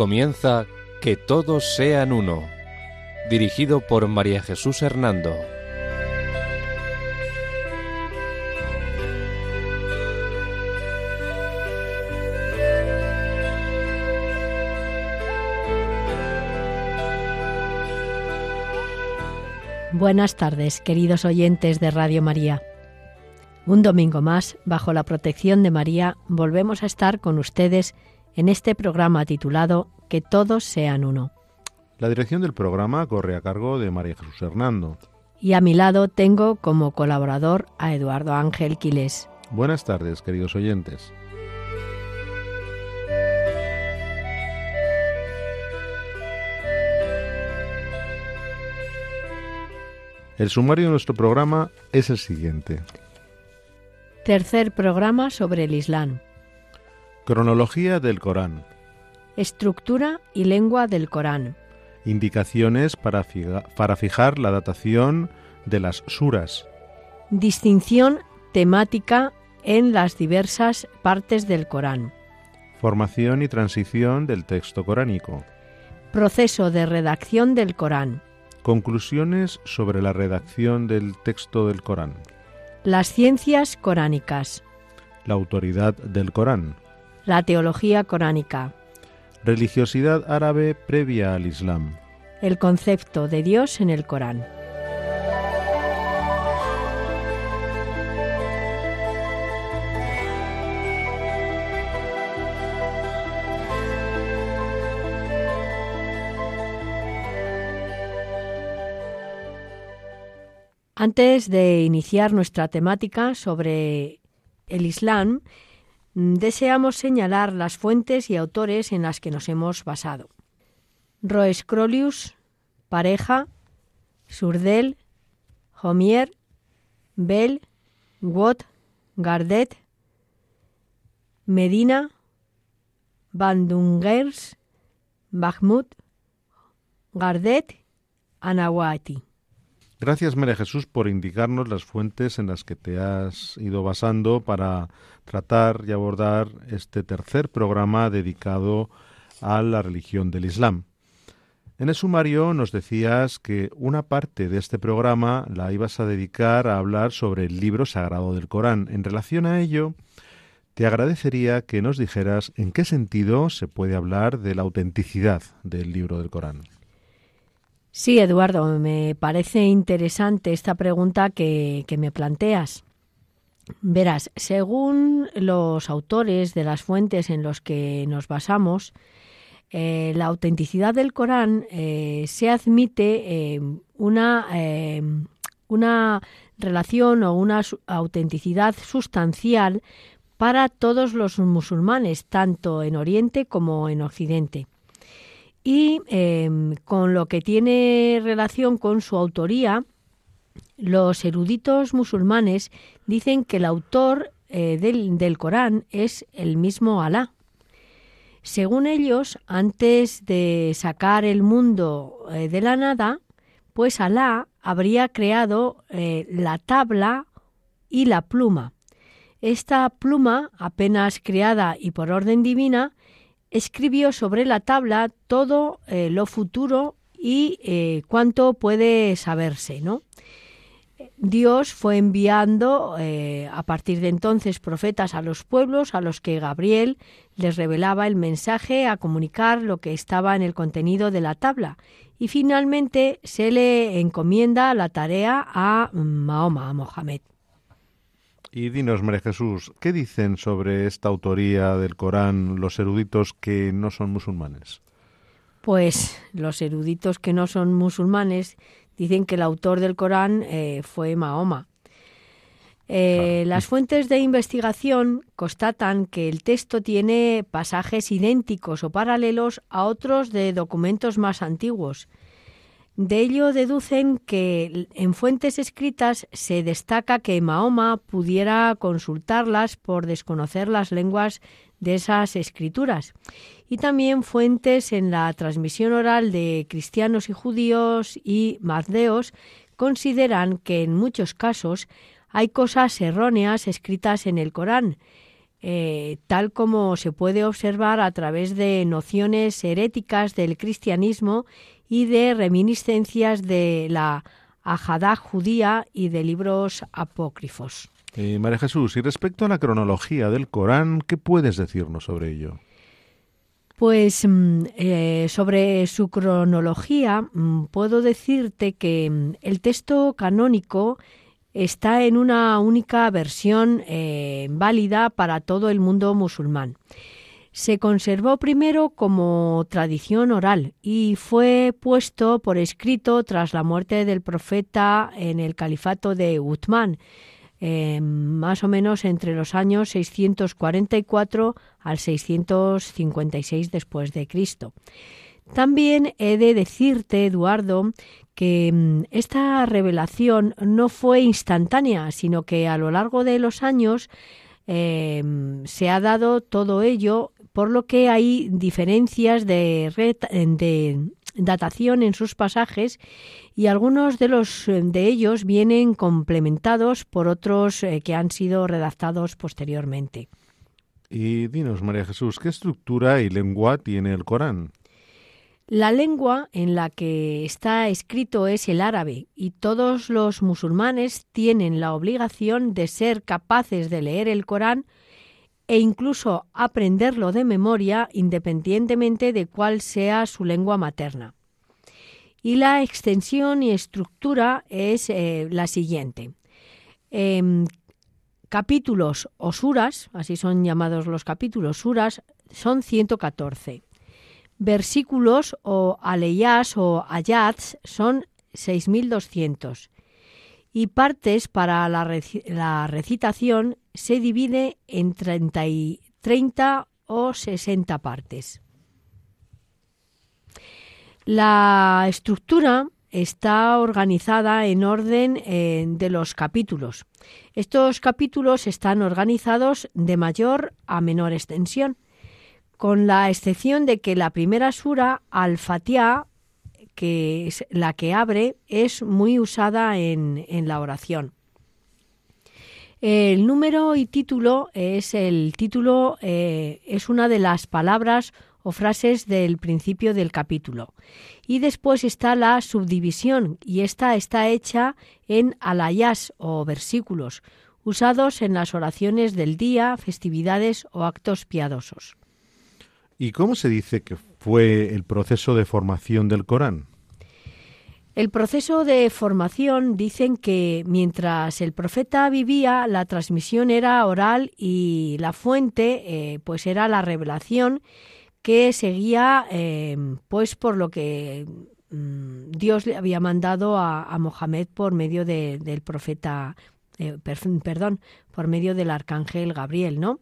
Comienza Que todos sean uno, dirigido por María Jesús Hernando. Buenas tardes, queridos oyentes de Radio María. Un domingo más, bajo la protección de María, volvemos a estar con ustedes en este programa titulado Que todos sean uno. La dirección del programa corre a cargo de María Jesús Hernando. Y a mi lado tengo como colaborador a Eduardo Ángel Quiles. Buenas tardes, queridos oyentes. El sumario de nuestro programa es el siguiente. Tercer programa sobre el Islam. Cronología del Corán. Estructura y lengua del Corán. Indicaciones para, para fijar la datación de las suras. Distinción temática en las diversas partes del Corán. Formación y transición del texto coránico. Proceso de redacción del Corán. Conclusiones sobre la redacción del texto del Corán. Las ciencias coránicas. La autoridad del Corán. La teología coránica. Religiosidad árabe previa al Islam. El concepto de Dios en el Corán. Antes de iniciar nuestra temática sobre el Islam, deseamos señalar las fuentes y autores en las que nos hemos basado. Roescrolius, Pareja, Surdel, Homier, Bell, Watt, Gardet, Medina, Bandungers, Bahmut, Gardet, Anawati. Gracias, María Jesús, por indicarnos las fuentes en las que te has ido basando para tratar y abordar este tercer programa dedicado a la religión del Islam. En el sumario nos decías que una parte de este programa la ibas a dedicar a hablar sobre el libro sagrado del Corán. En relación a ello, te agradecería que nos dijeras en qué sentido se puede hablar de la autenticidad del libro del Corán. Sí, Eduardo, me parece interesante esta pregunta que, me planteas. Verás, según los autores de las fuentes en los que nos basamos, eh, la autenticidad del Corán eh, se admite eh, una, una relación o una autenticidad sustancial para todos los musulmanes, tanto en Oriente como en Occidente y em, con lo que tiene relación con su autoría, los eruditos musulmanes dicen que el autor eh, del, Corán es el mismo Alá. Según ellos, antes de sacar el mundo eh, de la nada, pues Alá habría creado eh, la tabla y la pluma. Esta pluma, apenas creada y por orden divina, escribió sobre la tabla todo eh, lo futuro y eh, cuánto puede saberse, ¿no? Dios fue enviando eh, a partir de entonces profetas a los pueblos a los que Gabriel les revelaba el mensaje a comunicar lo que estaba en el contenido de la tabla y finalmente se le encomienda la tarea a Mahoma, a Mohamed. Y dinos, María Jesús, ¿qué dicen sobre esta autoría del Corán los eruditos que no son musulmanes? Pues los eruditos que no son musulmanes dicen que el autor del Corán eh, fue Mahoma. Eh, las fuentes de investigación constatan que el texto tiene pasajes idénticos o paralelos a otros de documentos más antiguos de ello deducen que en fuentes escritas se destaca que Mahoma pudiera consultarlas por desconocer las lenguas de esas escrituras. Y también fuentes en la transmisión oral de cristianos y judíos y mardeos consideran que en muchos casos hay cosas erróneas escritas en el Corán, eh, tal como se puede observar a través de nociones heréticas del cristianismo y de reminiscencias de la Ajadá judía y de libros apócrifos. Eh, María Jesús, y respecto a la cronología del Corán, ¿qué puedes decirnos sobre ello? Pues mm, eh, sobre su cronología mm, puedo decirte que mm, el texto canónico está en una única versión eh, válida para todo el mundo musulmán. Se conservó primero como tradición oral y fue puesto por escrito tras la muerte del profeta en el califato de Uthman, eh, más o menos entre los años 644 al 656 después de Cristo. También he de decirte, Eduardo, que mm, esta revelación no fue instantánea, sino que a lo largo de los años eh, se ha dado todo ello, por lo que hay diferencias de, de datación en sus pasajes y algunos de los de ellos vienen complementados por otros eh, que han sido redactados posteriormente. Y dinos, María Jesús, ¿qué estructura y lengua tiene el Corán? La lengua en la que está escrito es el árabe y todos los musulmanes tienen la obligación de ser capaces de leer el Corán e incluso aprenderlo de memoria independientemente de cuál sea su lengua materna. Y la extensión y estructura es eh, la siguiente. Em, capítulos o suras, así son llamados los capítulos, suras, son 114 versículos o aleyas o ayats son 6.200 y partes para la, recitación se divide en 30, 30 o 60 partes. La estructura está organizada en orden eh, de los capítulos. Estos capítulos están organizados de mayor a menor extensión con la excepción de que la primera sura, Al-Fatiha, que es la que abre, es muy usada en, la oración. El número y título es el título eh, es una de las palabras o frases del principio del capítulo. Y después está la subdivisión y esta está hecha en alayas o versículos usados en las oraciones del día, festividades o actos piadosos. ¿Y cómo se dice que fue el proceso de formación del Corán? El proceso de formación dicen que mientras el profeta vivía, la transmisión era oral y la fuente, eh, pues era la revelación que seguía, eh, pues por lo que mm, Dios le había mandado a, Mohamed por medio del profeta, eh, perdón, por medio del arcángel Gabriel, ¿no?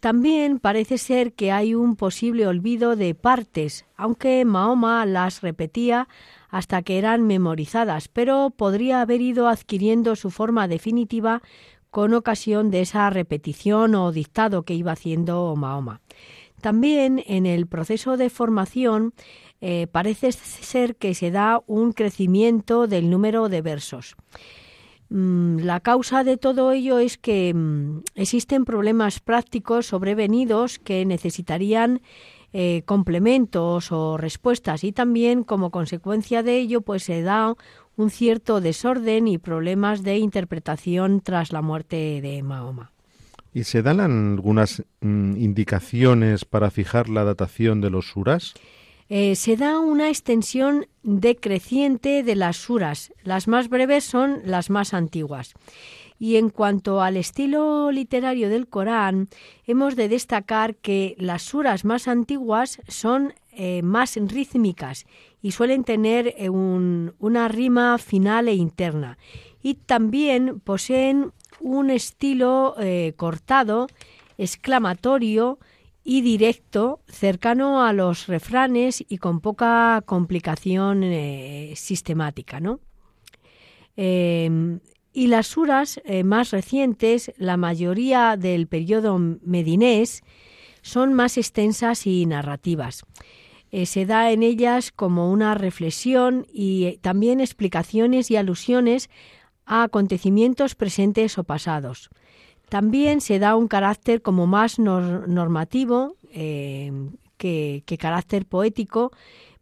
También parece ser que hay un posible olvido de partes, aunque Mahoma las repetía hasta que eran memorizadas, pero podría haber ido adquiriendo su forma definitiva con ocasión de esa repetición o dictado que iba haciendo Mahoma. También en el proceso de formación eh, parece ser que se da un crecimiento del número de versos. Mm, la causa de todo ello es que mm, existen problemas prácticos sobrevenidos que necesitarían eh, complementos o respuestas y también como consecuencia de ello pues se da un cierto desorden y problemas de interpretación tras la muerte de Mahoma. ¿Y se dan algunas mm, indicaciones para fijar la datación de los suras? Eh, se da una extensión decreciente de las suras. Las más breves son las más antiguas. Y en cuanto al estilo literario del Corán, hemos de destacar que las suras más antiguas son eh, más rítmicas y suelen tener eh, una rima final e interna. Y también poseen un estilo cortado, exclamatorio, y directo, cercano a los refranes y con poca complicación eh, sistemática. ¿no? Em, y las suras eh, más recientes, la mayoría del periodo medinés, son más extensas y narrativas. Eh, se da en ellas como una reflexión y también explicaciones y alusiones a acontecimientos presentes o pasados. También se da un carácter como más normativo eh, que, carácter poético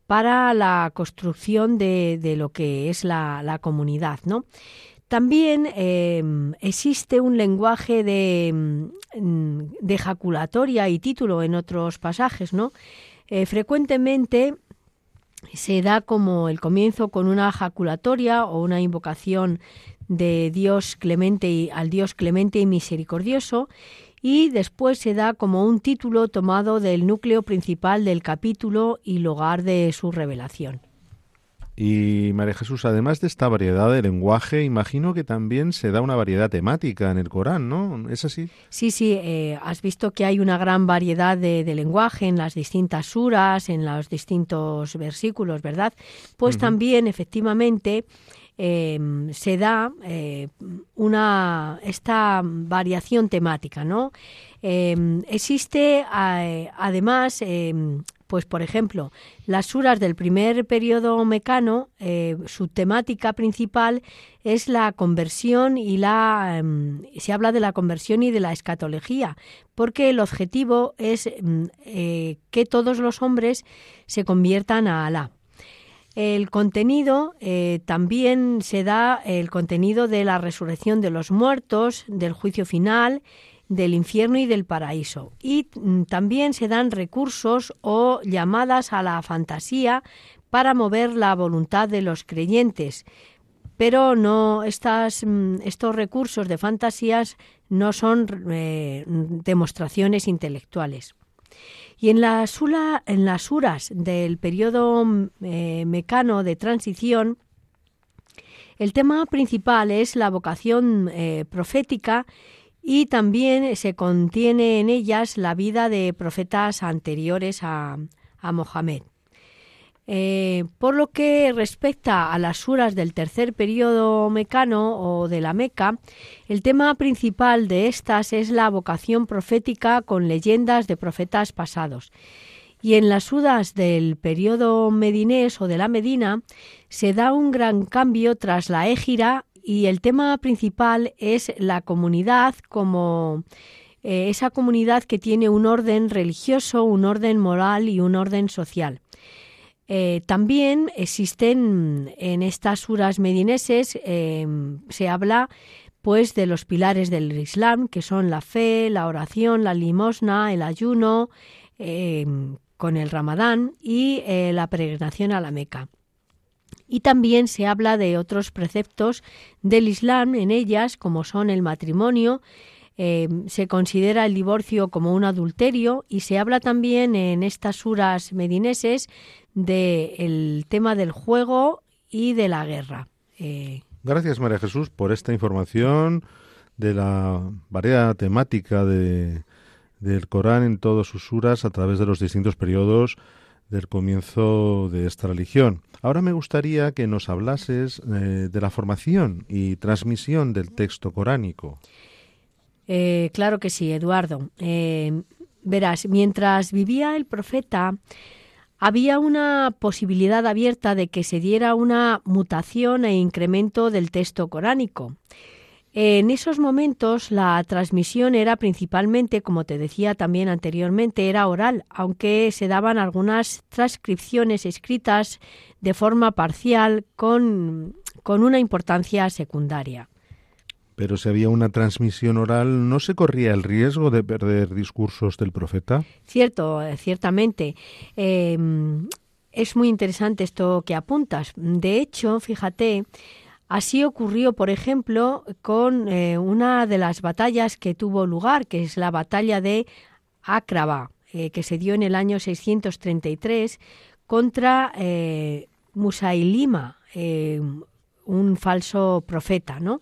para la construcción de, lo que es la, comunidad, ¿no? También em, existe un lenguaje de, mm, de, ejaculatoria y título en otros pasajes, ¿no? Eh, frecuentemente se da como el comienzo con una ejaculatoria o una invocación de Dios clemente y al Dios clemente y misericordioso y después se da como un título tomado del núcleo principal del capítulo y lugar de su revelación. Y María Jesús, además de esta variedad de lenguaje, imagino que también se da una variedad temática en el Corán, ¿no? ¿Es así? Sí, sí, eh, has visto que hay una gran variedad de, lenguaje en las distintas suras, en los distintos versículos, ¿verdad? Pues también, efectivamente, Em, se da eh, una esta variación temática, ¿no? Em, existe además, em, pues por ejemplo, las suras del primer periodo mecano, eh, su temática principal es la conversión y la se habla de la conversión y de la escatología, porque el objetivo es eh, que todos los hombres se conviertan a Alá. El contenido eh, también se da el contenido de la resurrección de los muertos, del juicio final, del infierno y del paraíso. Y mm, también se dan recursos o llamadas a la fantasía para mover la voluntad de los creyentes. Pero no estas, mm, estos recursos de fantasías no son eh, demostraciones intelectuales. Y en las, uras del periodo eh, mecano de transición, el tema principal es la vocación eh, profética y también se contiene en ellas la vida de profetas anteriores a, a Mohamed. Eh, por lo que respecta a las suras del tercer periodo mecano o de la Meca, el tema principal de estas es la vocación profética con leyendas de profetas pasados. Y en las suras del periodo medinés o de la Medina se da un gran cambio tras la égira y el tema principal es la comunidad como eh, esa comunidad que tiene un orden religioso, un orden moral y un orden social. Eh, también existen en estas suras medineses, em, se habla pues de los pilares del Islam, que son la fe, la oración, la limosna, el ayuno, em, con el ramadán y eh, la peregrinación a la Meca. Y también se habla de otros preceptos del Islam en ellas, como son el matrimonio, em, se considera el divorcio como un adulterio y se habla también en estas suras medineses del tema del juego y de la guerra. Eh, Gracias, María Jesús, por esta información de la variedad temática de, del Corán en todos sus suras a través de los distintos periodos del comienzo de esta religión. Ahora me gustaría que nos hablases eh, de la formación y transmisión del texto coránico. Eh, claro que sí, Eduardo. verás, mientras vivía el profeta, había una posibilidad abierta de que se diera una mutación e incremento del texto coránico. En esos momentos la transmisión era principalmente, como te decía también anteriormente, era oral, aunque se daban algunas transcripciones escritas de forma parcial con una importancia secundaria. Pero si había una transmisión oral, ¿no se corría el riesgo de perder discursos del profeta? Cierto, eh, ciertamente. Em, es muy interesante esto que apuntas. De hecho, fíjate, así ocurrió, por ejemplo, con eh, una de las batallas que tuvo lugar, que es la batalla de Acraba, eh, que se dio en el año 633 contra Musailima, un falso profeta, ¿no?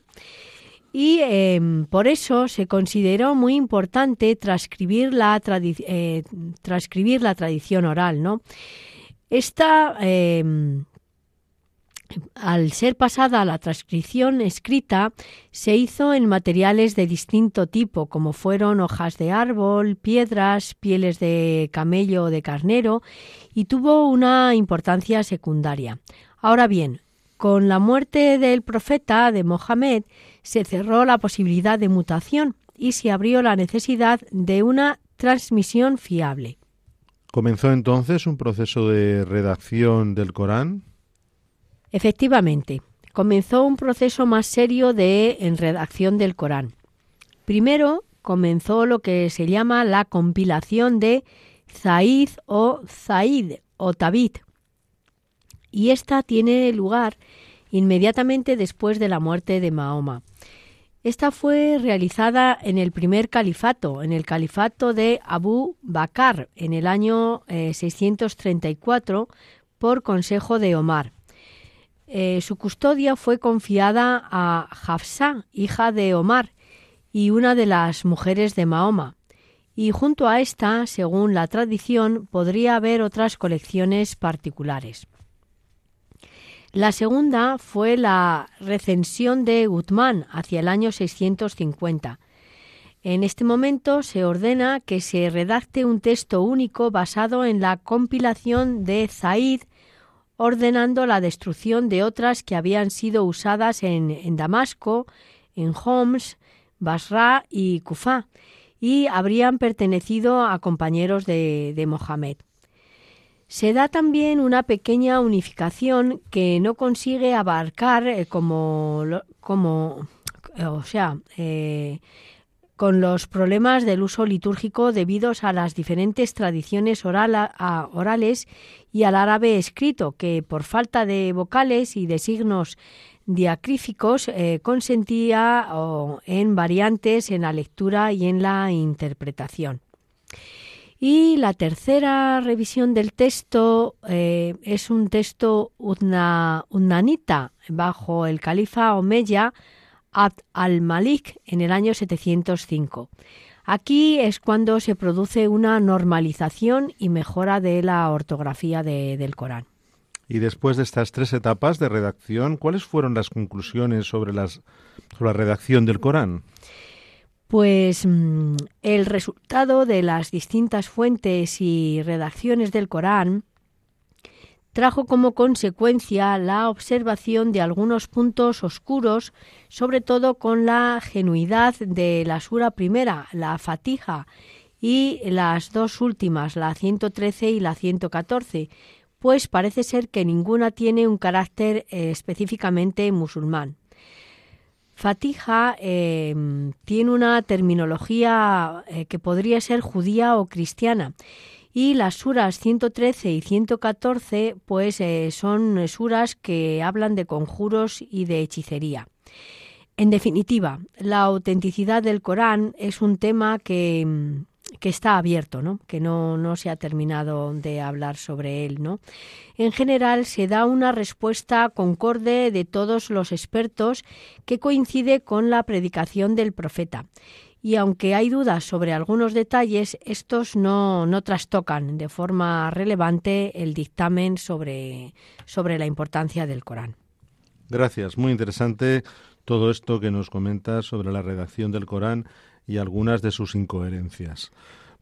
Y em, por eso se consideró muy importante transcribir la, eh, tradición oral. ¿no? Esta, em, al ser pasada a la transcripción escrita, se hizo en materiales de distinto tipo, como fueron hojas de árbol, piedras, pieles de camello o de carnero, y tuvo una importancia secundaria. Ahora bien, con la muerte del profeta de Mohamed, se cerró la posibilidad de mutación y se abrió la necesidad de una transmisión fiable. ¿Comenzó entonces un proceso de redacción del Corán? Efectivamente, comenzó un proceso más serio de en redacción del Corán. Primero comenzó lo que se llama la compilación de Zaid o Zaid o Tabit, y esta tiene lugar inmediatamente después de la muerte de Mahoma. Esta fue realizada en el primer califato, en el califato de Abu Bakr, en el año 634, eh, por consejo de Omar. Eh, su custodia fue confiada a Hafsa, hija de Omar, y una de las mujeres de Mahoma. Y junto a esta, según la tradición, podría haber otras colecciones particulares. La segunda fue la recensión de Gutmann hacia el año 650. En este momento se ordena que se redacte un texto único basado en la compilación de Zaid, ordenando la destrucción de otras que habían sido usadas en, Damasco, en Homs, Basra y Kufa, y habrían pertenecido a compañeros de, de Mohammed. Se da también una pequeña unificación que no consigue abarcar eh, como, como, o sea, eh, con los problemas del uso litúrgico debidos a las diferentes tradiciones orales y al árabe escrito, que por falta de vocales y de signos diacríficos eh, consentía en variantes en la lectura y en la interpretación. Y la tercera revisión del texto eh, es un texto unnanita bajo el califa Omeya Abd al-Malik en el año 705. Aquí es cuando se produce una normalización y mejora de la ortografía del Corán. Y después de estas tres etapas de redacción, ¿cuáles fueron las conclusiones sobre la redacción del Corán? Pues mm, el resultado de las distintas fuentes y redacciones del Corán trajo como consecuencia la observación de algunos puntos oscuros, sobre todo con la genuidad de la sura primera, la Fatija, y las dos últimas, la 113 y la 114, pues parece ser que ninguna tiene un carácter eh, específicamente musulmán. Fatija em, tiene una terminología eh, que podría ser judía o cristiana y las suras 113 y 114 pues eh, son suras que hablan de conjuros y de hechicería. En definitiva, la autenticidad del Corán es un tema que em, que está abierto, ¿no? que no, no se ha terminado de hablar sobre él. ¿no? En general se da una respuesta concorde de todos los expertos que coincide con la predicación del profeta. Y aunque hay dudas sobre algunos detalles, estos no, no trastocan de forma relevante el dictamen sobre, sobre la importancia del Corán. Gracias, muy interesante todo esto que nos comentas sobre la redacción del Corán y algunas de sus incoherencias.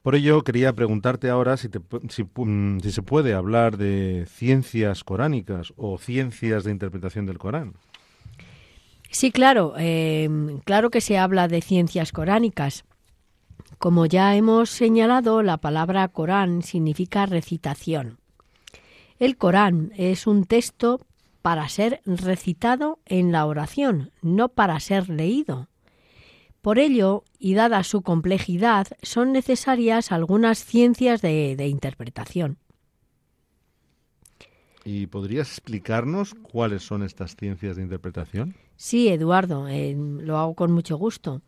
Por ello, quería preguntarte ahora si, mm, si, se puede hablar de ciencias coránicas o ciencias de interpretación del Corán. Sí, claro, em, claro que se habla de ciencias coránicas. Como ya hemos señalado, la palabra Corán significa recitación. El Corán es un texto para ser recitado en la oración, no para ser leído. Por ello, y dada su complejidad, son necesarias algunas ciencias de, interpretación. ¿Y podrías explicarnos cuáles son estas ciencias de interpretación? Sí, Eduardo, eh, lo hago con mucho gusto.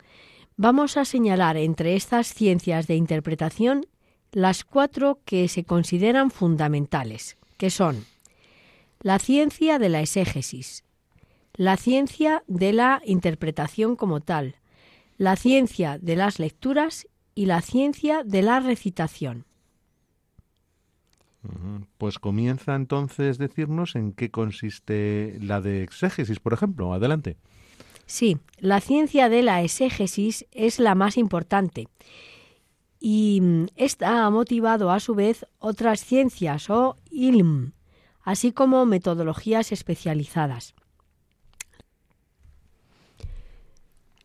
Vamos a señalar entre estas ciencias de interpretación las cuatro que se consideran fundamentales, que son la ciencia de la exégesis, la ciencia de la interpretación como tal, la ciencia de las lecturas y la ciencia de la recitación. Pues comienza entonces decirnos en qué consiste la de exégesis, por ejemplo. Adelante. Sí, la ciencia de la exégesis es la más importante y mm, esta ha motivado a su vez otras ciencias o ilm, así como metodologías especializadas.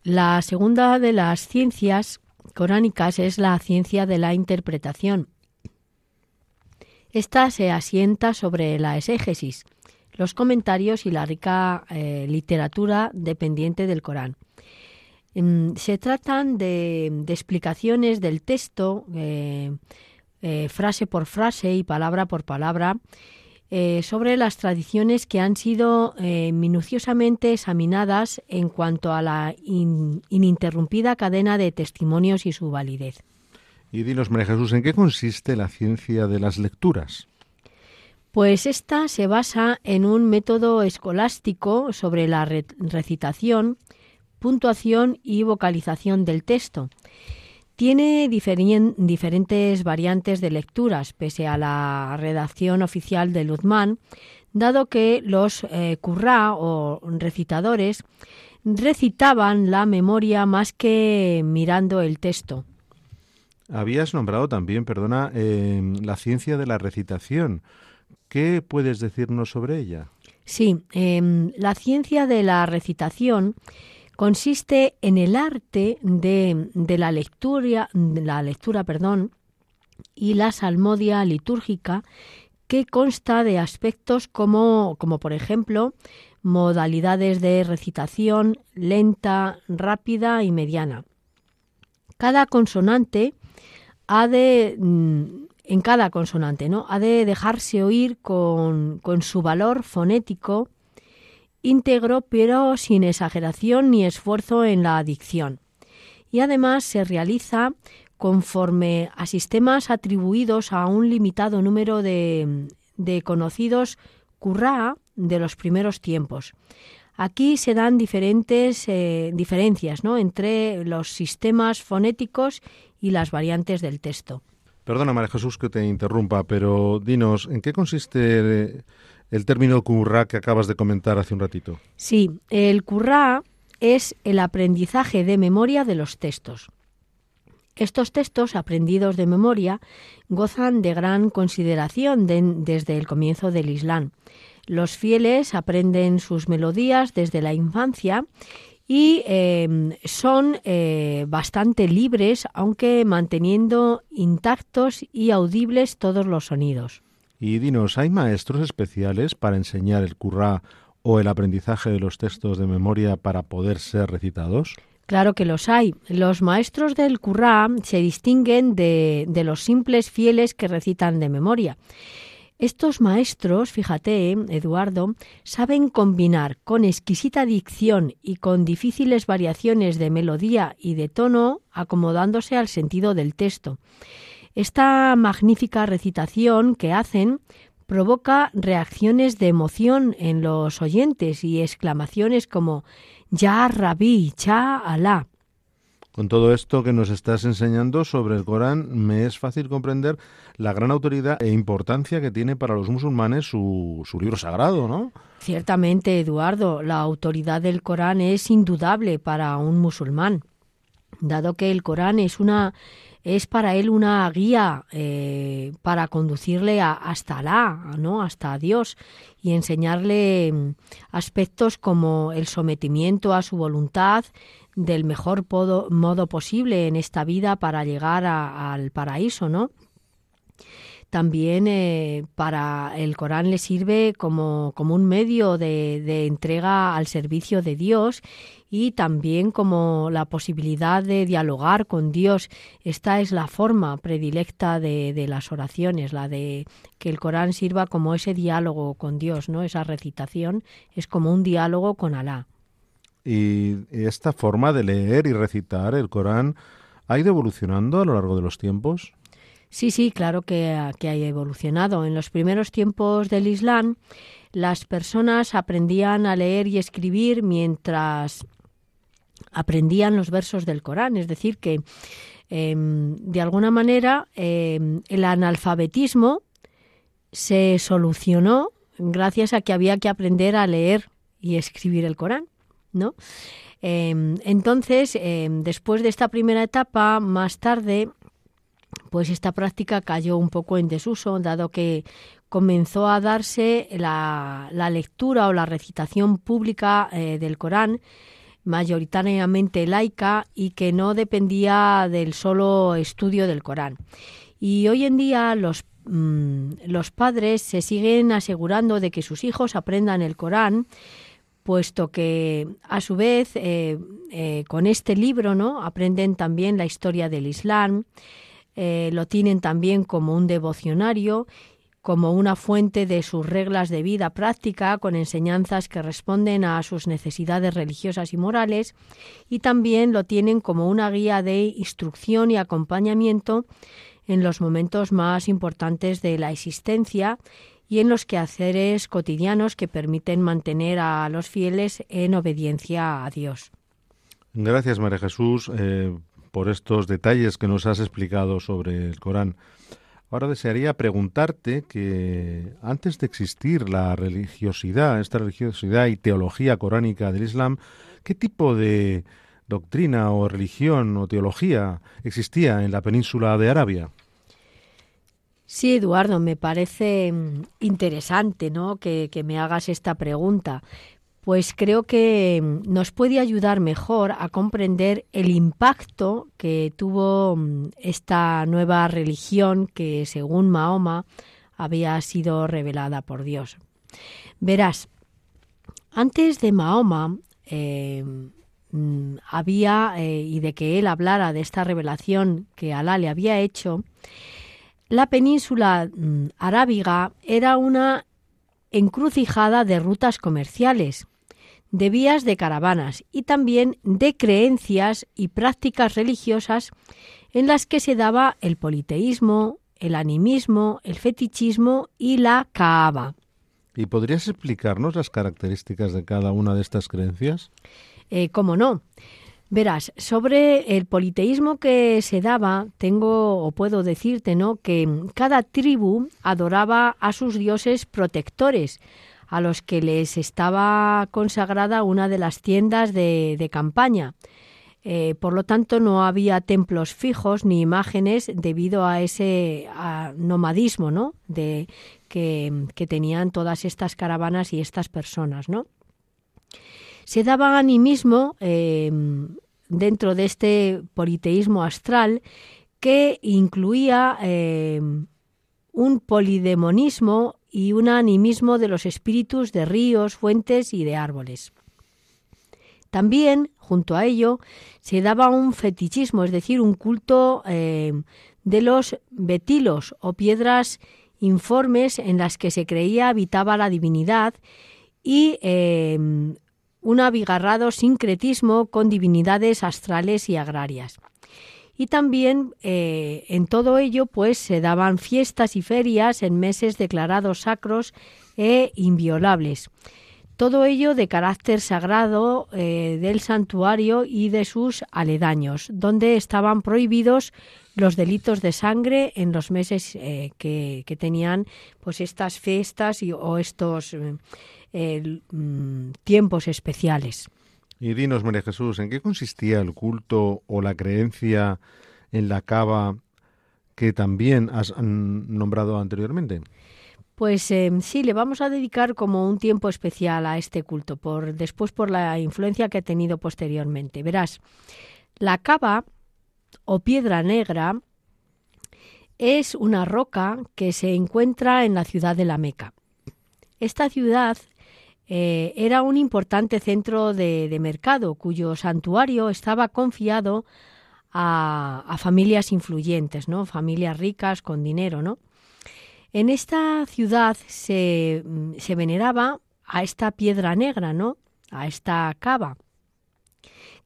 La segunda de las ciencias coránicas es la ciencia de la interpretación. Esta se asienta sobre la exégesis, los comentarios y la rica eh, literatura dependiente del Corán. Em, se tratan de, explicaciones del texto, eh, eh, frase por frase y palabra por palabra, eh, sobre las tradiciones que han sido minuciosamente examinadas en cuanto a la ininterrumpida cadena de testimonios y su validez. Y dinos, María Jesús, ¿en qué consiste la ciencia de las lecturas? Pues esta se basa en un método escolástico sobre la recitación, puntuación y vocalización del texto. Tiene diferentes variantes de lecturas, pese a la redacción oficial de Luzmán, dado que los eh, o recitadores recitaban la memoria más que mirando el texto. Habías nombrado también, perdona, eh, la ciencia de la recitación. ¿Qué puedes decirnos sobre ella? Sí, em, la ciencia de la recitación consiste en el arte de, la lectura, perdón, y la salmodia litúrgica que consta de aspectos como, por ejemplo modalidades de recitación lenta, rápida y mediana. Cada consonante ha de mm, en cada consonante, ¿no? Ha de dejarse oír con su valor fonético íntegro pero sin exageración ni esfuerzo en la adicción. Y además se realiza conforme a sistemas atribuidos a un limitado número de, de conocidos currá de los primeros tiempos. Aquí se dan diferentes eh, diferencias entre los sistemas fonéticos y las variantes del texto. Perdona, María Jesús, que te interrumpa, pero dinos, ¿en qué consiste el término currá que acabas de comentar hace un ratito. Sí, el currá es el aprendizaje de memoria de los textos. Estos textos aprendidos de memoria gozan de gran consideración desde el comienzo del Islam. Los fieles aprenden sus melodías desde la infancia y em, son eh, bastante libres, aunque manteniendo intactos y audibles todos los sonidos. Y dinos, ¿hay maestros especiales para enseñar el currá o el aprendizaje de los textos de memoria para poder ser recitados? Claro que los hay. Los maestros del currá se distinguen de, de los simples fieles que recitan de memoria. Estos maestros, fíjate, Eduardo, saben combinar con exquisita dicción y con difíciles variaciones de melodía y de tono, acomodándose al sentido del texto. Esta magnífica recitación que hacen provoca reacciones de emoción en los oyentes y exclamaciones como Ya Rabí, Ya Alá. Con todo esto que nos estás enseñando sobre el Corán, me es fácil comprender la gran autoridad e importancia que tiene para los musulmanes su, su libro sagrado, ¿no? Ciertamente, Eduardo, la autoridad del Corán es indudable para un musulmán, dado que el Corán es una es para él una guía eh, para conducirle hasta Alá, ¿no? hasta Dios, y enseñarle mm, aspectos como el sometimiento a su voluntad del mejor modo posible en esta vida para llegar al paraíso, ¿no? También eh, para el Corán le sirve como, como un medio de, de, entrega al servicio de Dios y también como la posibilidad de dialogar con Dios. Esta es la forma predilecta de, de las oraciones, la de que el Corán sirva como ese diálogo con Dios, ¿no? Esa recitación es como un diálogo con Alá. Y esta forma de leer y recitar el Corán ha ido evolucionando a lo largo de los tiempos. Sí, sí, claro que, que ha evolucionado. En los primeros tiempos del Islam, las personas aprendían a leer y escribir mientras aprendían los versos del Corán, es decir, que em, de alguna manera em, el analfabetismo se solucionó gracias a que había que aprender a leer y escribir el Corán, ¿no? Em, entonces, después de esta primera etapa, más tarde pues esta práctica cayó un poco en desuso, dado que comenzó a darse la, lectura o la recitación pública eh, del Corán mayoritariamente laica y que no dependía del solo estudio del Corán. Y hoy en día los, mm, los padres se siguen asegurando de que sus hijos aprendan el Corán, puesto que a su vez eh, eh, con este libro no aprenden también la historia del Islam, eh, lo tienen también como un devocionario como una fuente de sus reglas de vida práctica con enseñanzas que responden a sus necesidades religiosas y morales y también lo tienen como una guía de instrucción y acompañamiento en los momentos más importantes de la existencia y en los quehaceres cotidianos que permiten mantener a los fieles en obediencia a Dios. Gracias, María Jesús, eh, por estos detalles que nos has explicado sobre el Corán. Ahora desearía preguntarte que antes de existir la religiosidad, esta religiosidad y teología coránica del Islam, ¿qué tipo de doctrina o religión o teología existía en la península de Arabia? Sí, Eduardo, me parece mm, interesante ¿no? que, que me hagas esta pregunta, pues creo que mm, nos puede ayudar mejor a comprender el impacto que tuvo mm, esta nueva religión que, según Mahoma, había sido revelada por Dios. Verás, antes de Mahoma eh, mm, había, eh, y de que él hablara de esta revelación que Alá le había hecho, la península arábiga era una encrucijada de rutas comerciales, de vías de caravanas y también de creencias y prácticas religiosas en las que se daba el politeísmo, el animismo, el fetichismo y la kaaba. ¿Y podrías explicarnos las características de cada una de estas creencias? Eh, ¿Cómo no? Verás, sobre el politeísmo que se daba, tengo o puedo decirte, ¿no? que cada tribu adoraba a sus dioses protectores, a los que les estaba consagrada una de las tiendas de, campaña. Eh, por lo tanto, no había templos fijos ni imágenes debido a ese nomadismo ¿no? de, que, tenían todas estas caravanas y estas personas. ¿no? Se daba animismo eh, dentro de este politeísmo astral que incluía eh, un polidemonismo y un animismo de los espíritus de ríos, fuentes y de árboles. También, junto a ello, se daba un fetichismo, es decir, un culto eh, de los betilos o piedras informes en las que se creía habitaba la divinidad y eh, un abigarrado sincretismo con divinidades astrales y agrarias. Y también eh, en todo ello pues se daban fiestas y ferias en meses declarados sacros e inviolables. Todo ello de carácter sagrado eh, del santuario y de sus aledaños, donde estaban prohibidos los delitos de sangre en los meses eh, que, tenían pues estas fiestas y, o estos Mm, tiempos especiales. Y dinos, María Jesús, ¿en qué consistía el culto o la creencia en la cava que también has nombrado anteriormente? Pues em, sí, le vamos a dedicar como un tiempo especial a este culto, por, después por la influencia que ha tenido posteriormente. Verás, la cava o piedra negra es una roca que se encuentra en la ciudad de la Meca. Esta ciudad eh, era un importante centro de, mercado cuyo santuario estaba confiado a, familias influyentes, ¿no? familias ricas con dinero. ¿no? En esta ciudad se, se veneraba a esta piedra negra, ¿no? a esta cava,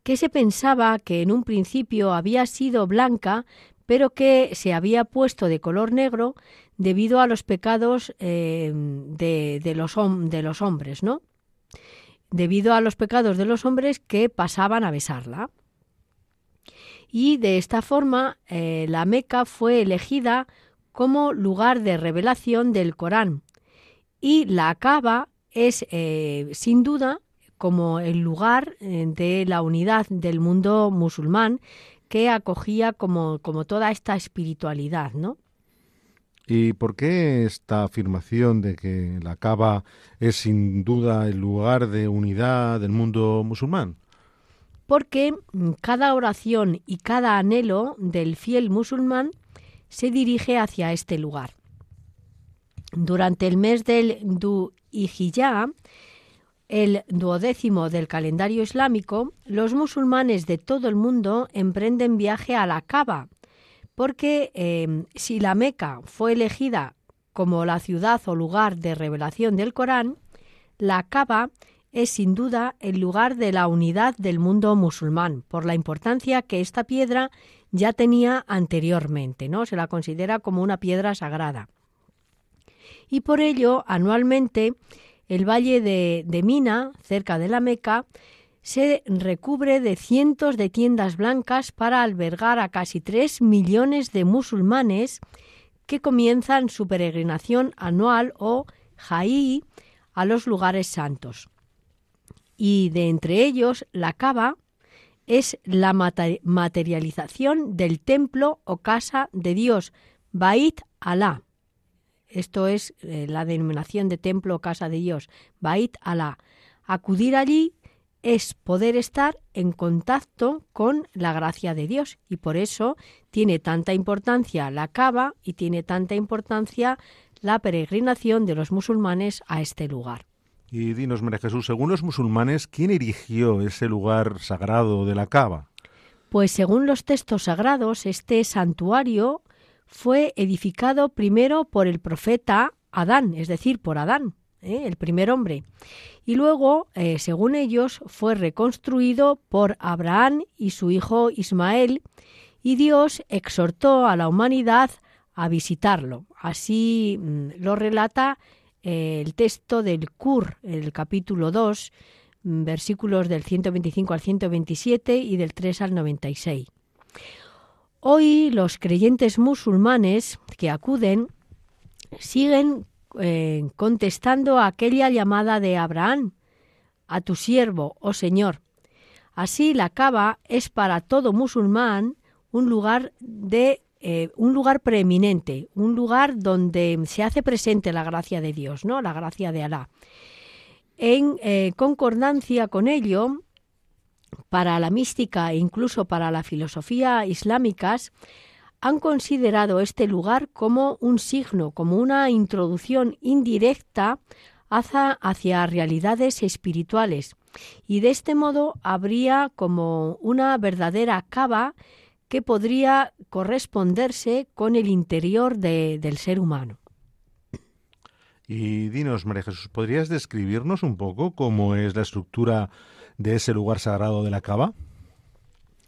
que se pensaba que en un principio había sido blanca, pero que se había puesto de color negro debido a los pecados eh, de, los, de los hombres, ¿no? Debido a los pecados de los hombres que pasaban a besarla. Y de esta forma eh, la Meca fue elegida como lugar de revelación del Corán. Y la Acaba es, eh, sin duda, como el lugar de la unidad del mundo musulmán que acogía como, como toda esta espiritualidad, ¿no? ¿Y por qué esta afirmación de que la Cava es sin duda el lugar de unidad del mundo musulmán? porque cada oración y cada anhelo del fiel musulmán se dirige hacia este lugar. Durante el mes del Du Hijjah, el duodécimo del calendario islámico, los musulmanes de todo el mundo emprenden viaje a la Kaaba, porque eh, si la Meca fue elegida como la ciudad o lugar de revelación del Corán, la Kaaba es sin duda el lugar de la unidad del mundo musulmán, por la importancia que esta piedra ya tenía anteriormente, ¿no? Se la considera como una piedra sagrada. Y por ello, anualmente, el valle de, de Mina, cerca de la Meca, se recubre de cientos de tiendas blancas para albergar a casi tres millones de musulmanes que comienzan su peregrinación anual o jaí a los lugares santos. Y de entre ellos, la cava es la materialización del templo o casa de Dios, Bait Alá. Esto es eh, la denominación de templo o casa de Dios, Bait Alá. Acudir allí es poder estar en contacto con la gracia de Dios y por eso tiene tanta importancia la cava y tiene tanta importancia la peregrinación de los musulmanes a este lugar. Y dinos, María Jesús, según los musulmanes, ¿quién erigió ese lugar sagrado de la cava? Pues según los textos sagrados, este santuario fue edificado primero por el profeta Adán, es decir, por Adán, ¿eh? el primer hombre. Y luego, eh, según ellos, fue reconstruido por Abraham y su hijo Ismael, y Dios exhortó a la humanidad a visitarlo. Así mm, lo relata eh, el texto del Qur, el capítulo 2, mm, versículos del 125 al 127 y del 3 al 96. Hoy los creyentes musulmanes que acuden siguen eh, contestando a aquella llamada de Abraham, a tu siervo, oh Señor. Así la Cava es para todo musulmán un lugar de eh, un lugar preeminente, un lugar donde se hace presente la gracia de Dios, ¿no? La gracia de Alá. En eh, concordancia con ello, para la mística e incluso para la filosofía islámicas, han considerado este lugar como un signo, como una introducción indirecta hacia, realidades espirituales. Y de este modo habría como una verdadera cava que podría corresponderse con el interior del ser humano. Y dinos, María Jesús, ¿podrías describirnos un poco cómo es la estructura de ese lugar sagrado de la cava?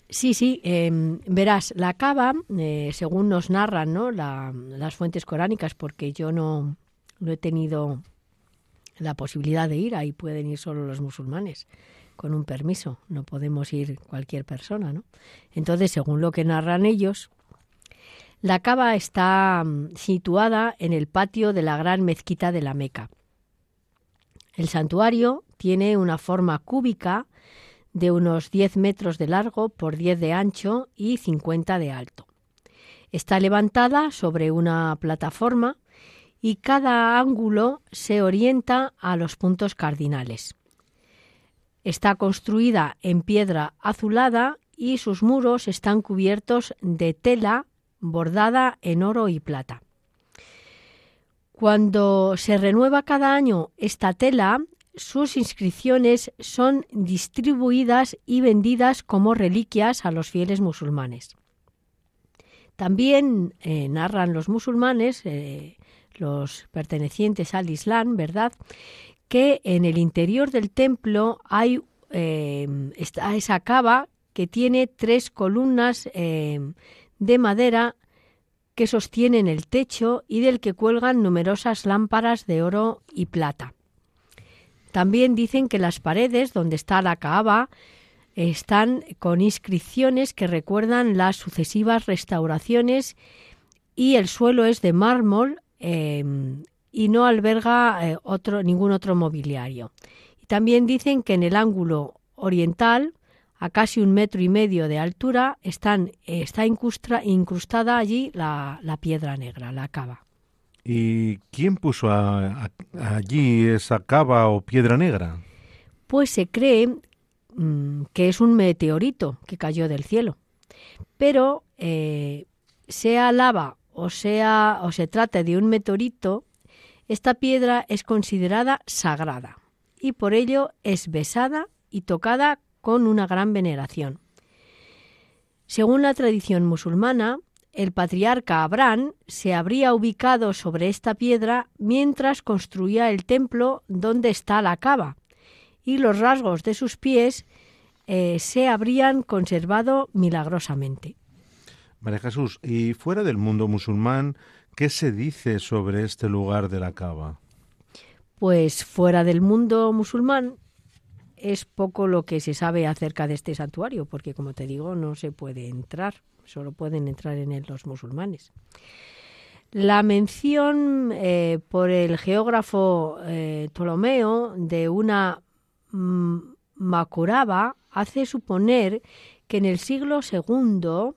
Sí, sí, em, verás, la cava, eh, según nos narran ¿no? las fuentes coránicas, porque yo no, no he tenido la posibilidad de ir, ahí pueden ir solo los musulmanes con un permiso, no podemos ir cualquier persona, ¿no? Entonces, según lo que narran ellos, la cava está mm, situada en el patio de la gran mezquita de la Meca. El santuario tiene una forma cúbica de unos 10 metros de largo por 10 de ancho y 50 de alto. Está levantada sobre una plataforma y cada ángulo se orienta a los puntos cardinales. Está construida en piedra azulada y sus muros están cubiertos de tela bordada en oro y plata. Cuando se renueva cada año esta tela, sus inscripciones son distribuidas y vendidas como reliquias a los fieles musulmanes. También eh, narran los musulmanes, eh, los pertenecientes al Islam, ¿verdad?, que en el interior del templo hay eh, esa cava que tiene tres columnas de madera que sostienen el techo y del que cuelgan numerosas lámparas de oro y plata. También dicen que las paredes donde está la Kaaba están con inscripciones que recuerdan las sucesivas restauraciones y el suelo es de mármol em, y no alberga eh, otro, ningún otro mobiliario. También dicen que en el ángulo oriental, a casi un metro y medio de altura, está incrustada allí la, la piedra negra, la cava. ¿Y quién puso allí esa cava o piedra negra? Pues se cree mm, que es un meteorito que cayó del cielo. Pero eh, sea lava o sea o se trate de un meteorito, esta piedra es considerada sagrada y por ello es besada y tocada con una gran veneración. Según la tradición musulmana, el patriarca Abraham se habría ubicado sobre esta piedra mientras construía el templo donde está la cava, y los rasgos de sus pies eh, se habrían conservado milagrosamente. María Jesús, y fuera del mundo musulmán, ¿qué se dice sobre este lugar de la cava? Pues fuera del mundo musulmán es poco lo que se sabe acerca de este santuario, porque como te digo, no se puede entrar solo pueden entrar en él los musulmanes. La mención eh, por el geógrafo eh, Ptolomeo de una mm, Makuraba hace suponer que en el siglo II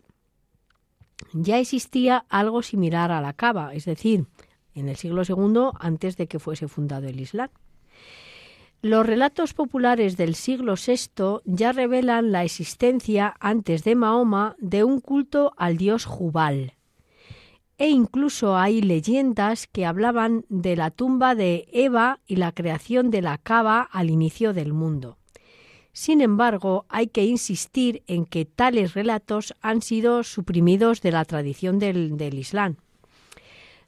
ya existía algo similar a la cava, es decir, en el siglo II antes de que fuese fundado el Islam. Los relatos populares del siglo VI ya revelan la existencia antes de Mahoma de un culto al dios Jubal. E incluso hay leyendas que hablaban de la tumba de Eva y la creación de la cava al inicio del mundo. Sin embargo, hay que insistir en que tales relatos han sido suprimidos de la tradición del, del Islam.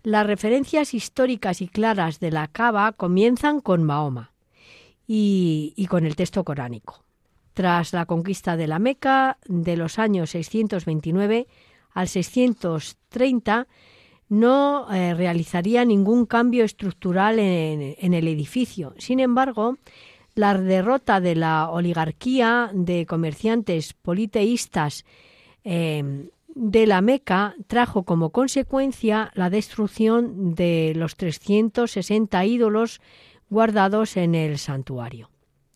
Las referencias históricas y claras de la cava comienzan con Mahoma y, con el texto coránico. Tras la conquista de la Meca de los años 629 al 630, no eh, realizaría ningún cambio estructural en, el edificio. Sin embargo, la derrota de la oligarquía de comerciantes politeístas em, de la Meca trajo como consecuencia la destrucción de los 360 ídolos guardados en el santuario.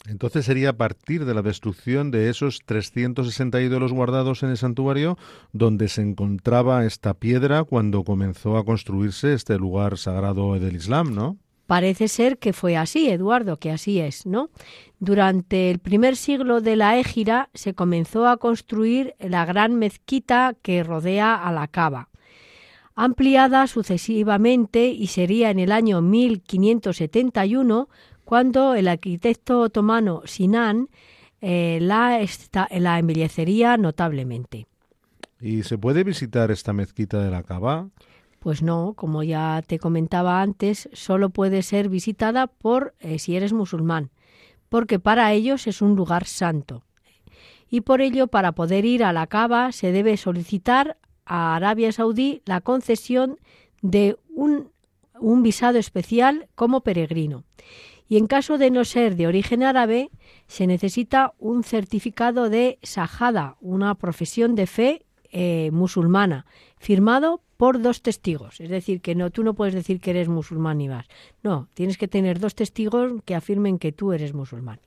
Entonces sería a partir de la destrucción de esos 360 ídolos guardados en el santuario donde se encontraba esta piedra cuando comenzó a construirse este lugar sagrado del Islam, ¿no? Parece ser que fue así, Eduardo, que así es, ¿no? Durante el primer siglo de la Égira se comenzó a construir la gran mezquita que rodea a la Cava ampliada sucesivamente y sería en el año 1571 cuando el arquitecto otomano Sinan eh, la, la embellecería notablemente. ¿Y se puede visitar esta mezquita de la Kaaba? Pues no, como ya te comentaba antes, solo puede ser visitada por eh, si eres musulmán, porque para ellos es un lugar santo. Y por ello, para poder ir a la Kaaba se debe solicitar a Arabia Saudí la concesión de un, un visado especial como peregrino. Y en caso de no ser de origen árabe, se necesita un certificado de Sahada, una profesión de fe eh, musulmana, firmado por dos testigos. Es decir, que no, tú no puedes decir que eres musulmán y vas. No, tienes que tener dos testigos que afirmen que tú eres musulmán.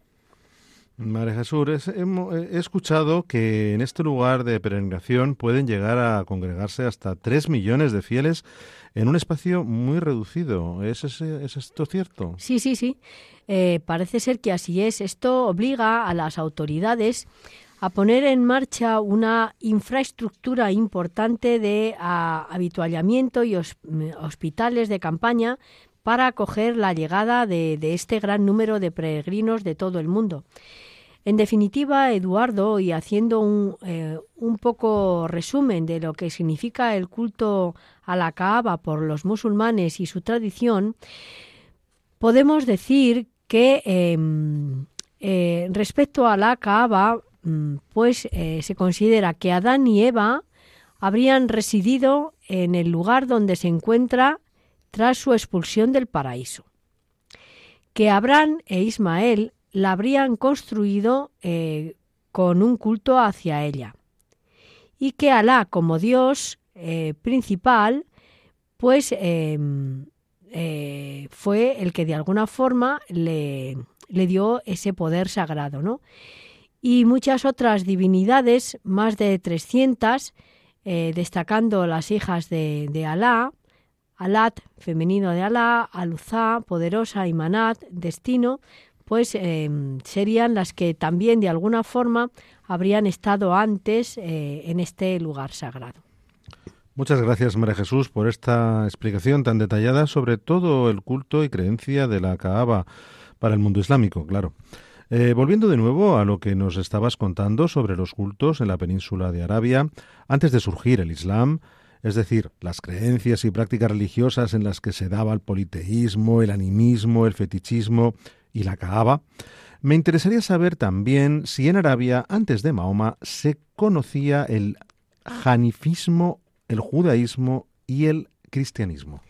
María Jesús, he escuchado que en este lugar de peregrinación pueden llegar a congregarse hasta tres millones de fieles en un espacio muy reducido. ¿Es, esto cierto? Sí, sí, sí. Eh, parece ser que así es. Esto obliga a las autoridades a poner en marcha una infraestructura importante de habituallamiento y hospitales de campaña para acoger la llegada de este gran número de peregrinos de todo el mundo. En definitiva, Eduardo, y haciendo un, eh, un, poco resumen de lo que significa el culto a la Kaaba por los musulmanes y su tradición, podemos decir que em, eh, respecto a la Kaaba, mm, pues eh, se considera que Adán y Eva habrían residido en el lugar donde se encuentra tras su expulsión del paraíso, que Abraham e Ismael la habrían construido eh, con un culto hacia ella. Y que Alá, como Dios eh, principal, pues em, eh, fue el que de alguna forma le, le, dio ese poder sagrado, ¿no? Y muchas otras divinidades, más de 300, destacando las hijas de, de Alá, Alat, femenino de Alá, Aluzá, poderosa, y Manat, destino, pues serían las que también de alguna forma habrían estado antes eh, en este lugar sagrado. Muchas gracias, María Jesús, por esta explicación tan detallada sobre todo el culto y creencia de la Kaaba para el mundo islámico, claro. Eh, volviendo de nuevo a lo que nos estabas contando sobre los cultos en la península de Arabia, antes de surgir el Islam, es decir, las creencias y prácticas religiosas en las que se daba el politeísmo, el animismo, el fetichismo y la Kaaba, me interesaría saber también si en Arabia, antes de Mahoma, se conocía el hanifismo, el judaísmo y el cristianismo.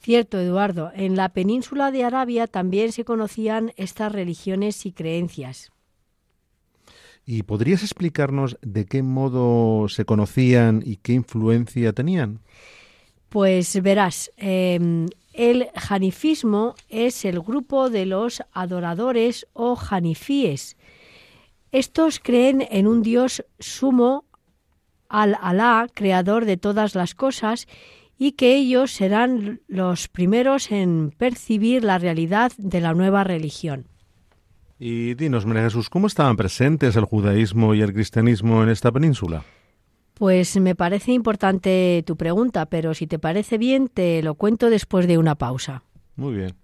Cierto, Eduardo. En la península de Arabia también se conocían estas religiones y creencias. ¿Y podrías explicarnos de qué modo se conocían y qué influencia tenían? Pues verás, em, el janifismo es el grupo de los adoradores o janifíes. Estos creen en un Dios sumo, al Alá, creador de todas las cosas, y que ellos serán los primeros en percibir la realidad de la nueva religión. Y dinos, Jesús, ¿cómo estaban presentes el judaísmo y el cristianismo en esta península? Pues me parece importante tu pregunta, pero si te parece bien, te lo cuento después de una pausa. Muy bien.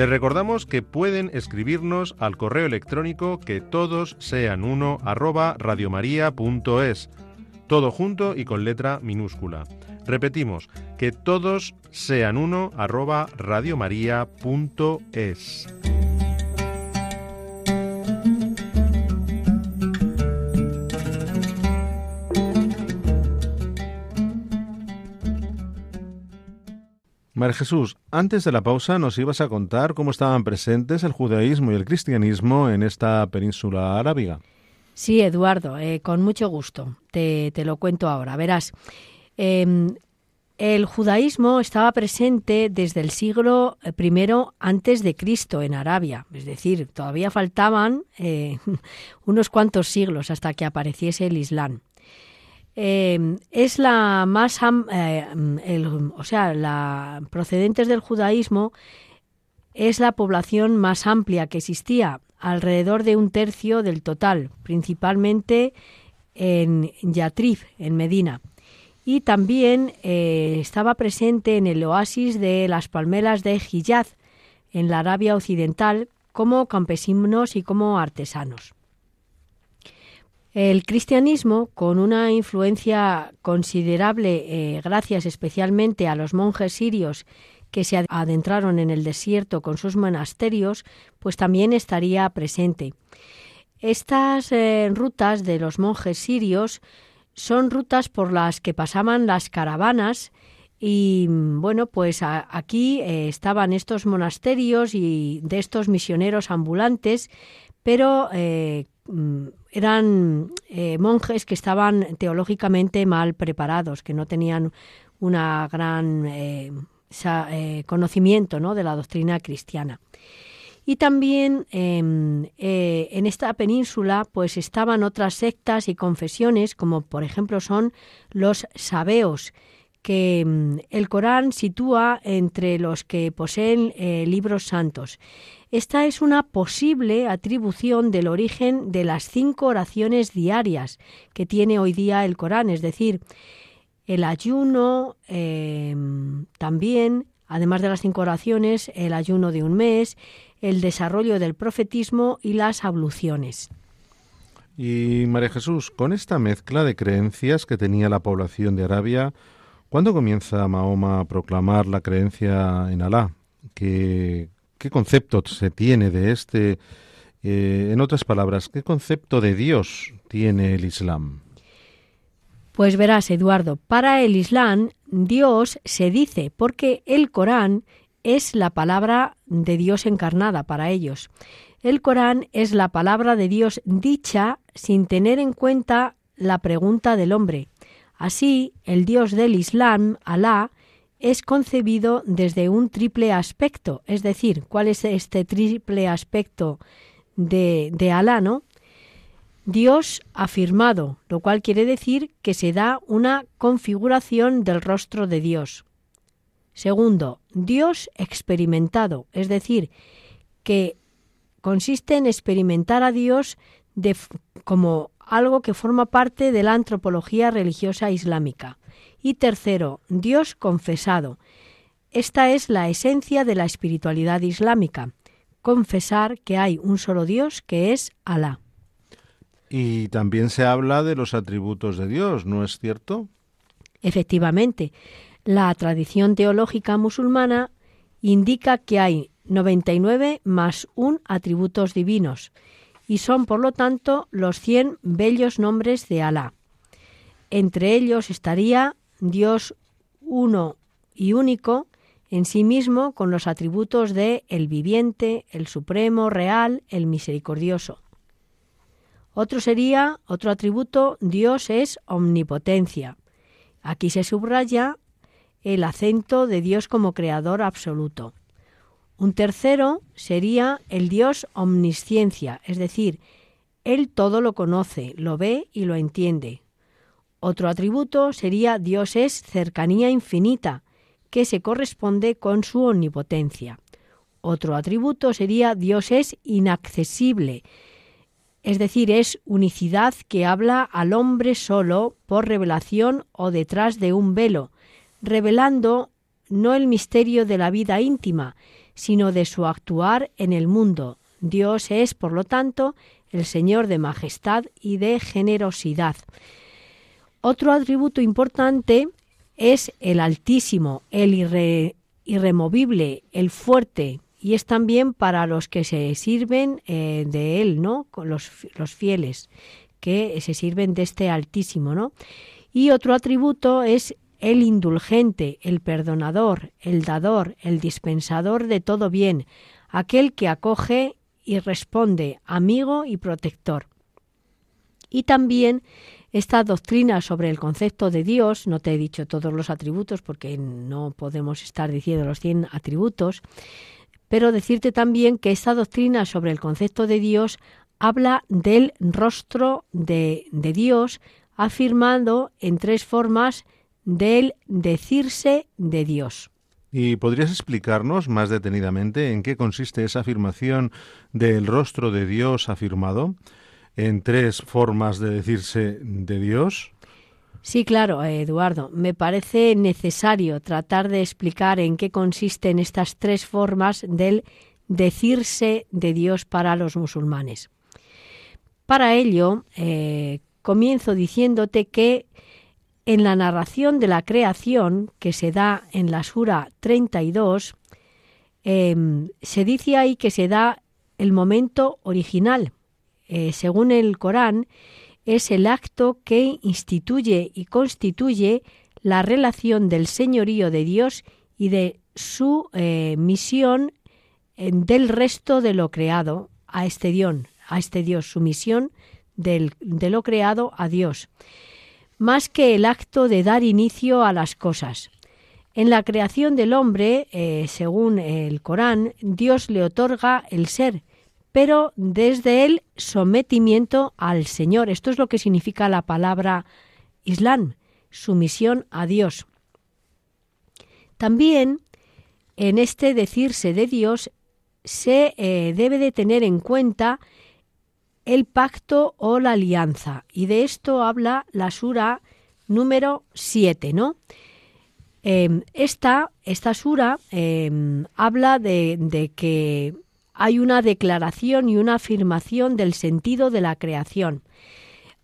Les recordamos que pueden escribirnos al correo electrónico que todos sean uno arroba todo junto y con letra minúscula. Repetimos, que todos sean uno arroba. María Jesús, antes de la pausa nos ibas a contar cómo estaban presentes el judaísmo y el cristianismo en esta península arábiga. Sí, Eduardo, eh, con mucho gusto. Te, lo cuento ahora. Verás, em, el judaísmo estaba presente desde el siglo I antes de Cristo en Arabia, es decir, todavía faltaban eh, unos cuantos siglos hasta que apareciese el Islam. Em, es la más, eh, o sea, procedentes del judaísmo es la población más amplia que existía, alrededor de un tercio del total, principalmente en Yatrib, en Medina. Y también eh, estaba presente en el oasis de las palmeras de Hijaz, en la Arabia Occidental, como campesinos y como artesanos. El cristianismo, con una influencia considerable eh, gracias especialmente a los monjes sirios que se adentraron en el desierto con sus monasterios, pues también estaría presente. Estas eh, rutas de los monjes sirios son rutas por las que pasaban las caravanas y bueno, pues aquí eh, estaban estos monasterios y de estos misioneros ambulantes, pero mm, eran eh, monjes que estaban teológicamente mal preparados, que no tenían una gran eh, eh, conocimiento ¿no? de la doctrina cristiana. Y también em, en esta península pues estaban otras sectas y confesiones, como por ejemplo son los sabeos, que mm, el Corán sitúa entre los que poseen libros santos. Esta es una posible atribución del origen de las cinco oraciones diarias que tiene hoy día el Corán, es decir, el ayuno em, también, además de las cinco oraciones, el ayuno de un mes, el desarrollo del profetismo y las abluciones. Y María Jesús, con esta mezcla de creencias que tenía la población de Arabia, ¿cuándo comienza Mahoma a proclamar la creencia en Alá? Que ¿Qué concepto se tiene de este? Eh, en otras palabras, ¿qué concepto de Dios tiene el Islam? Pues verás, Eduardo, para el Islam Dios se dice porque el Corán es la palabra de Dios encarnada para ellos. El Corán es la palabra de Dios dicha sin tener en cuenta la pregunta del hombre. Así, el Dios del Islam, Alá, es concebido desde un triple aspecto. Es decir, ¿cuál es este triple aspecto de, de Alá, no? Dios afirmado, lo cual quiere decir que se da una configuración del rostro de Dios. Segundo, Dios experimentado, es decir, que consiste en experimentar a Dios como algo que forma parte de la antropología religiosa islámica. Y tercero, Dios confesado. Esta es la esencia de la espiritualidad islámica, confesar que hay un solo Dios que es Alá. Y también se habla de los atributos de Dios, ¿no es cierto? Efectivamente, la tradición teológica musulmana indica que hay 99 más un atributos divinos y son por lo tanto los 100 bellos nombres de Alá. Entre ellos estaría Dios uno y único en sí mismo con los atributos de el viviente, el supremo, real, el misericordioso. Otro sería, otro atributo, Dios es omnipotencia. Aquí se subraya el acento de Dios como creador absoluto. Un tercero sería el Dios omnisciencia, es decir, Él todo lo conoce, lo ve y lo entiende. Otro atributo sería Dios es cercanía infinita, que se corresponde con su omnipotencia. Otro atributo sería Dios es inaccesible, es decir, es unicidad que habla al hombre solo por revelación o detrás de un velo, revelando no el misterio de la vida íntima, sino de su actuar en el mundo. Dios es, por lo tanto, el Señor de majestad y de generosidad. Otro atributo importante es el Altísimo, el irremovible, el fuerte, y es también para los que se sirven eh, de Él, ¿no? Los, los fieles, que se sirven de este Altísimo, ¿no? Y otro atributo es el indulgente, el perdonador, el dador, el dispensador de todo bien, aquel que acoge y responde, amigo y protector. Y también esta doctrina sobre el concepto de Dios, no te he dicho todos los atributos porque no podemos estar diciendo los 100 atributos, pero decirte también que esta doctrina sobre el concepto de Dios habla del rostro de, de Dios, afirmando en tres formas del decirse de Dios. ¿Y podrías explicarnos más detenidamente en qué consiste esa afirmación del rostro de Dios afirmado en tres formas de decirse de Dios? Sí, claro, Eduardo. Me parece necesario tratar de explicar en qué consisten estas tres formas del decirse de Dios para los musulmanes. Para ello, eh, comienzo diciéndote que en la narración de la creación que se da en la Sura 32, em, se dice ahí que se da el momento original. Eh, según el Corán, es el acto que instituye y constituye la relación del señorío de Dios y de su eh, misión del resto de lo creado a este Dios, a este Dios, su misión de lo creado a Dios más que el acto de dar inicio a las cosas. En la creación del hombre, eh, según el Corán, Dios le otorga el ser, pero desde el sometimiento al Señor. Esto es lo que significa la palabra Islam, sumisión a Dios. También en este decirse de Dios se eh, debe de tener en cuenta el pacto o la alianza. Y de esto habla la sura número 7, ¿no? Em, esta, esta sura em, habla de, de que hay una declaración y una afirmación del sentido de la creación.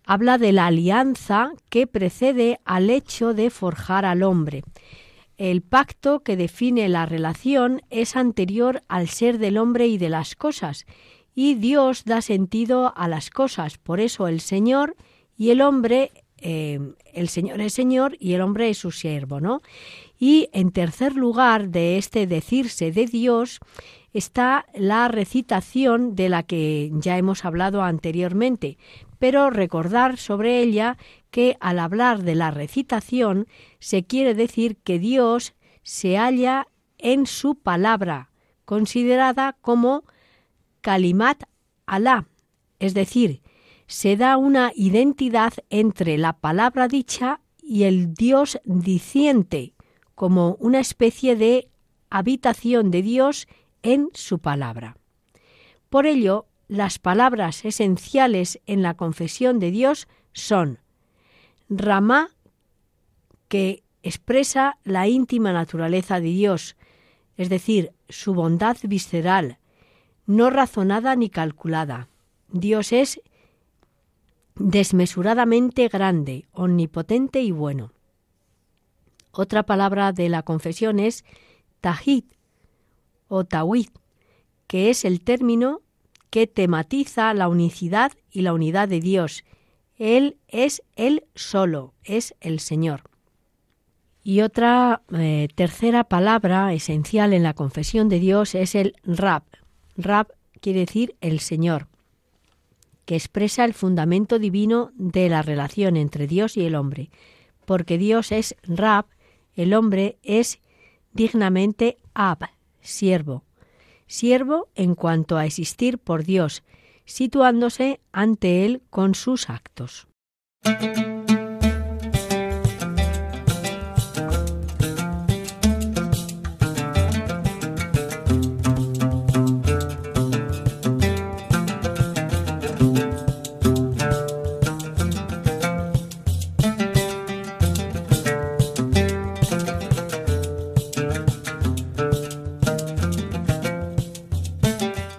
Habla de la alianza que precede al hecho de forjar al hombre. El pacto que define la relación es anterior al ser del hombre y de las cosas y Dios da sentido a las cosas. Por eso el Señor y el hombre, eh, el Señor es Señor y el hombre es su siervo, ¿no? Y en tercer lugar de este decirse de Dios está la recitación de la que ya hemos hablado anteriormente, pero recordar sobre ella que al hablar de la recitación se quiere decir que Dios se halla en su palabra, considerada como Kalimat Alá, es decir, se da una identidad entre la palabra dicha y el Dios diciente, como una especie de habitación de Dios en su palabra. Por ello, las palabras esenciales en la confesión de Dios son Ramá, que expresa la íntima naturaleza de Dios, es decir, su bondad visceral, no razonada ni calculada. Dios es desmesuradamente grande, omnipotente y bueno. Otra palabra de la confesión es tahid o tawid, que es el término que tematiza la unicidad y la unidad de Dios. Él es Él solo, es el Señor. Y otra eh, tercera palabra esencial en la confesión de Dios es el Rab. Rab quiere decir el Señor, que expresa el fundamento divino de la relación entre Dios y el hombre, porque Dios es Rab, el hombre es dignamente Ab, siervo, siervo en cuanto a existir por Dios, situándose ante Él con sus actos.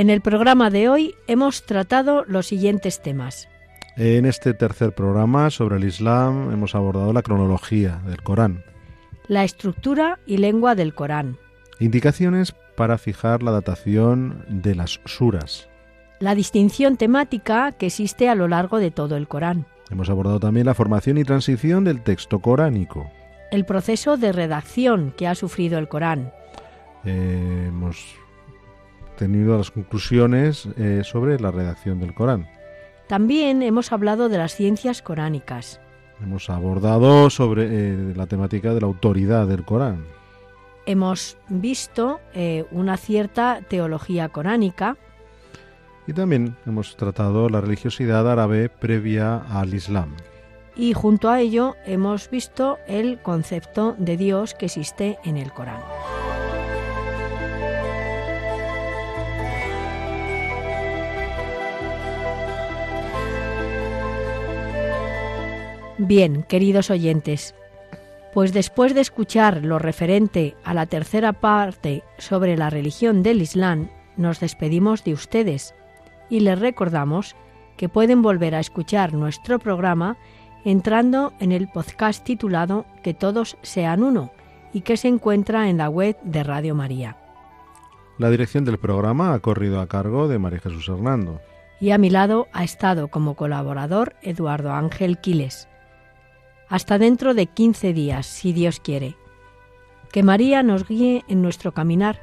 En el programa de hoy hemos tratado los siguientes temas. En este tercer programa sobre el Islam hemos abordado la cronología del Corán. La estructura y lengua del Corán. Indicaciones para fijar la datación de las suras. La distinción temática que existe a lo largo de todo el Corán. Hemos abordado también la formación y transición del texto coránico. El proceso de redacción que ha sufrido el Corán. Eh, hemos tenido las conclusiones eh, sobre la redacción del Corán. También hemos hablado de las ciencias coránicas. Hemos abordado sobre eh, la temática de la autoridad del Corán. Hemos visto eh, una cierta teología coránica. Y también hemos tratado la religiosidad árabe previa al Islam. Y junto a ello hemos visto el concepto de Dios que existe en el Corán. Bien, queridos oyentes, pues después de escuchar lo referente a la tercera parte sobre la religión del Islam, nos despedimos de ustedes y les recordamos que pueden volver a escuchar nuestro programa entrando en el podcast titulado Que todos sean uno y que se encuentra en la web de Radio María. La dirección del programa ha corrido a cargo de María Jesús Hernando. Y a mi lado ha estado como colaborador Eduardo Ángel Quiles. Hasta dentro de 15 días, si Dios quiere. Que María nos guíe en nuestro caminar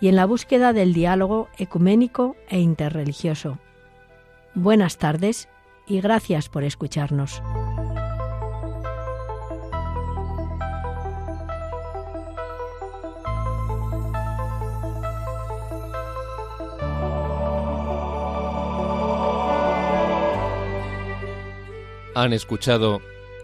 y en la búsqueda del diálogo ecuménico e interreligioso. Buenas tardes y gracias por escucharnos. Han escuchado